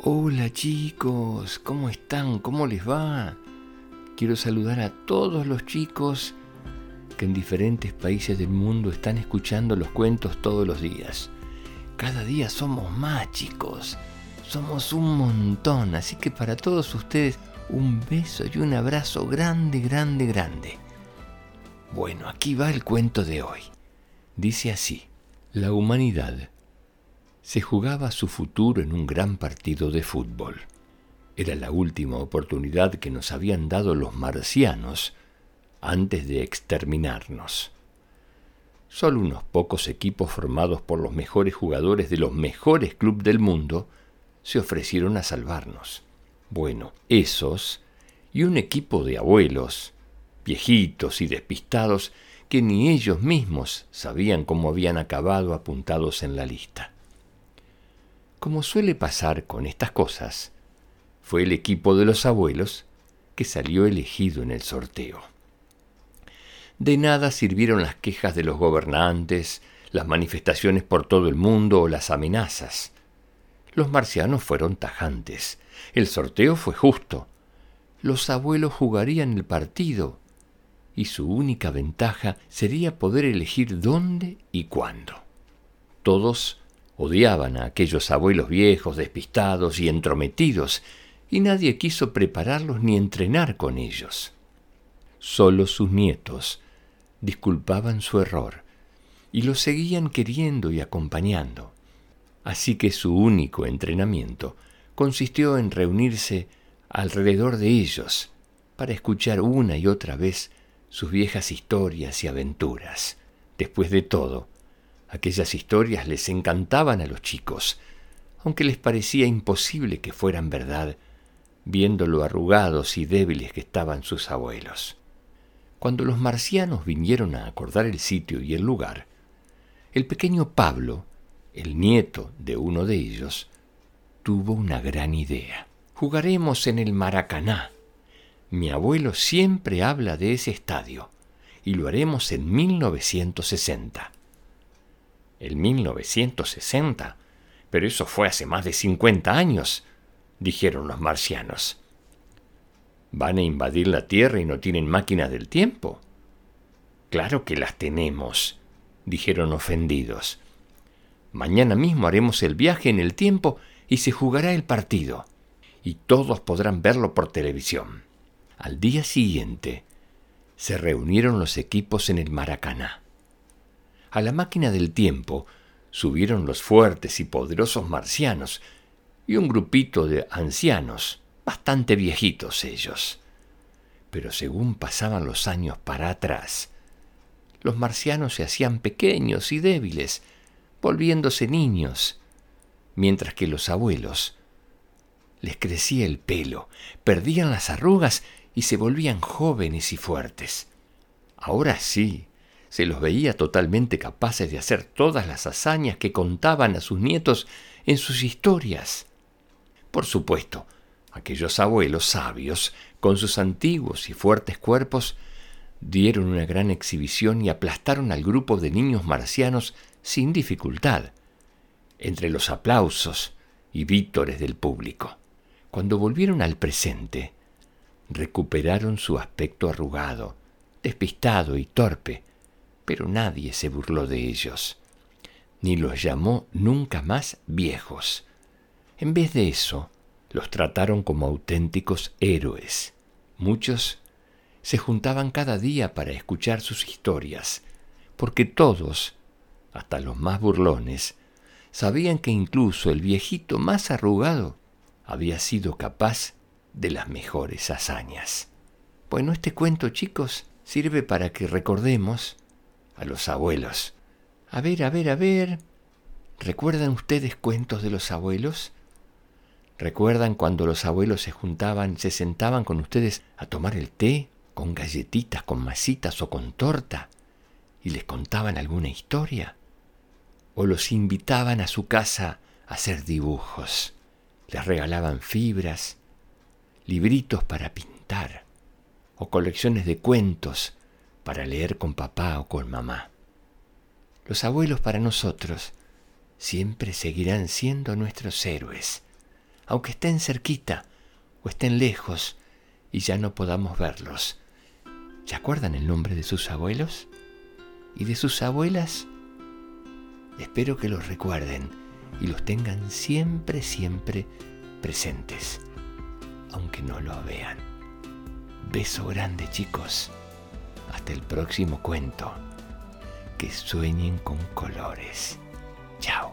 Hola chicos, ¿cómo están? ¿Cómo les va? Quiero saludar a todos los chicos que en diferentes países del mundo están escuchando los cuentos todos los días. Cada día somos más chicos, somos un montón, así que para todos ustedes un beso y un abrazo grande, grande, grande. Bueno, aquí va el cuento de hoy. Dice así, la humanidad se jugaba su futuro en un gran partido de fútbol. Era la última oportunidad que nos habían dado los marcianos antes de exterminarnos. Solo unos pocos equipos formados por los mejores jugadores de los mejores clubes del mundo se ofrecieron a salvarnos. Bueno, esos y un equipo de abuelos, viejitos y despistados, que ni ellos mismos sabían cómo habían acabado apuntados en la lista. Como suele pasar con estas cosas, fue el equipo de los abuelos que salió elegido en el sorteo. De nada sirvieron las quejas de los gobernantes, las manifestaciones por todo el mundo o las amenazas. Los marcianos fueron tajantes. El sorteo fue justo. Los abuelos jugarían el partido y su única ventaja sería poder elegir dónde y cuándo. Todos Odiaban a aquellos abuelos viejos, despistados y entrometidos, y nadie quiso prepararlos ni entrenar con ellos. Solo sus nietos disculpaban su error y los seguían queriendo y acompañando. Así que su único entrenamiento consistió en reunirse alrededor de ellos para escuchar una y otra vez sus viejas historias y aventuras. Después de todo, Aquellas historias les encantaban a los chicos, aunque les parecía imposible que fueran verdad, viendo lo arrugados y débiles que estaban sus abuelos. Cuando los marcianos vinieron a acordar el sitio y el lugar, el pequeño Pablo, el nieto de uno de ellos, tuvo una gran idea. Jugaremos en el Maracaná. Mi abuelo siempre habla de ese estadio, y lo haremos en 1960 el 1960. Pero eso fue hace más de 50 años, dijeron los marcianos. ¿Van a invadir la Tierra y no tienen máquinas del tiempo? Claro que las tenemos, dijeron ofendidos. Mañana mismo haremos el viaje en el tiempo y se jugará el partido, y todos podrán verlo por televisión. Al día siguiente, se reunieron los equipos en el Maracaná. A la máquina del tiempo subieron los fuertes y poderosos marcianos y un grupito de ancianos, bastante viejitos ellos. Pero según pasaban los años para atrás, los marcianos se hacían pequeños y débiles, volviéndose niños, mientras que los abuelos les crecía el pelo, perdían las arrugas y se volvían jóvenes y fuertes. Ahora sí, se los veía totalmente capaces de hacer todas las hazañas que contaban a sus nietos en sus historias. Por supuesto, aquellos abuelos sabios, con sus antiguos y fuertes cuerpos, dieron una gran exhibición y aplastaron al grupo de niños marcianos sin dificultad, entre los aplausos y vítores del público. Cuando volvieron al presente, recuperaron su aspecto arrugado, despistado y torpe, pero nadie se burló de ellos, ni los llamó nunca más viejos. En vez de eso, los trataron como auténticos héroes. Muchos se juntaban cada día para escuchar sus historias, porque todos, hasta los más burlones, sabían que incluso el viejito más arrugado había sido capaz de las mejores hazañas. Bueno, este cuento, chicos, sirve para que recordemos a los abuelos. A ver, a ver, a ver. ¿Recuerdan ustedes cuentos de los abuelos? ¿Recuerdan cuando los abuelos se juntaban, se sentaban con ustedes a tomar el té, con galletitas, con masitas o con torta, y les contaban alguna historia? ¿O los invitaban a su casa a hacer dibujos? Les regalaban fibras, libritos para pintar, o colecciones de cuentos para leer con papá o con mamá. Los abuelos para nosotros siempre seguirán siendo nuestros héroes, aunque estén cerquita o estén lejos y ya no podamos verlos. ¿Se acuerdan el nombre de sus abuelos? ¿Y de sus abuelas? Espero que los recuerden y los tengan siempre, siempre presentes, aunque no lo vean. Beso grande chicos. Hasta el próximo cuento. Que sueñen con colores. Chao.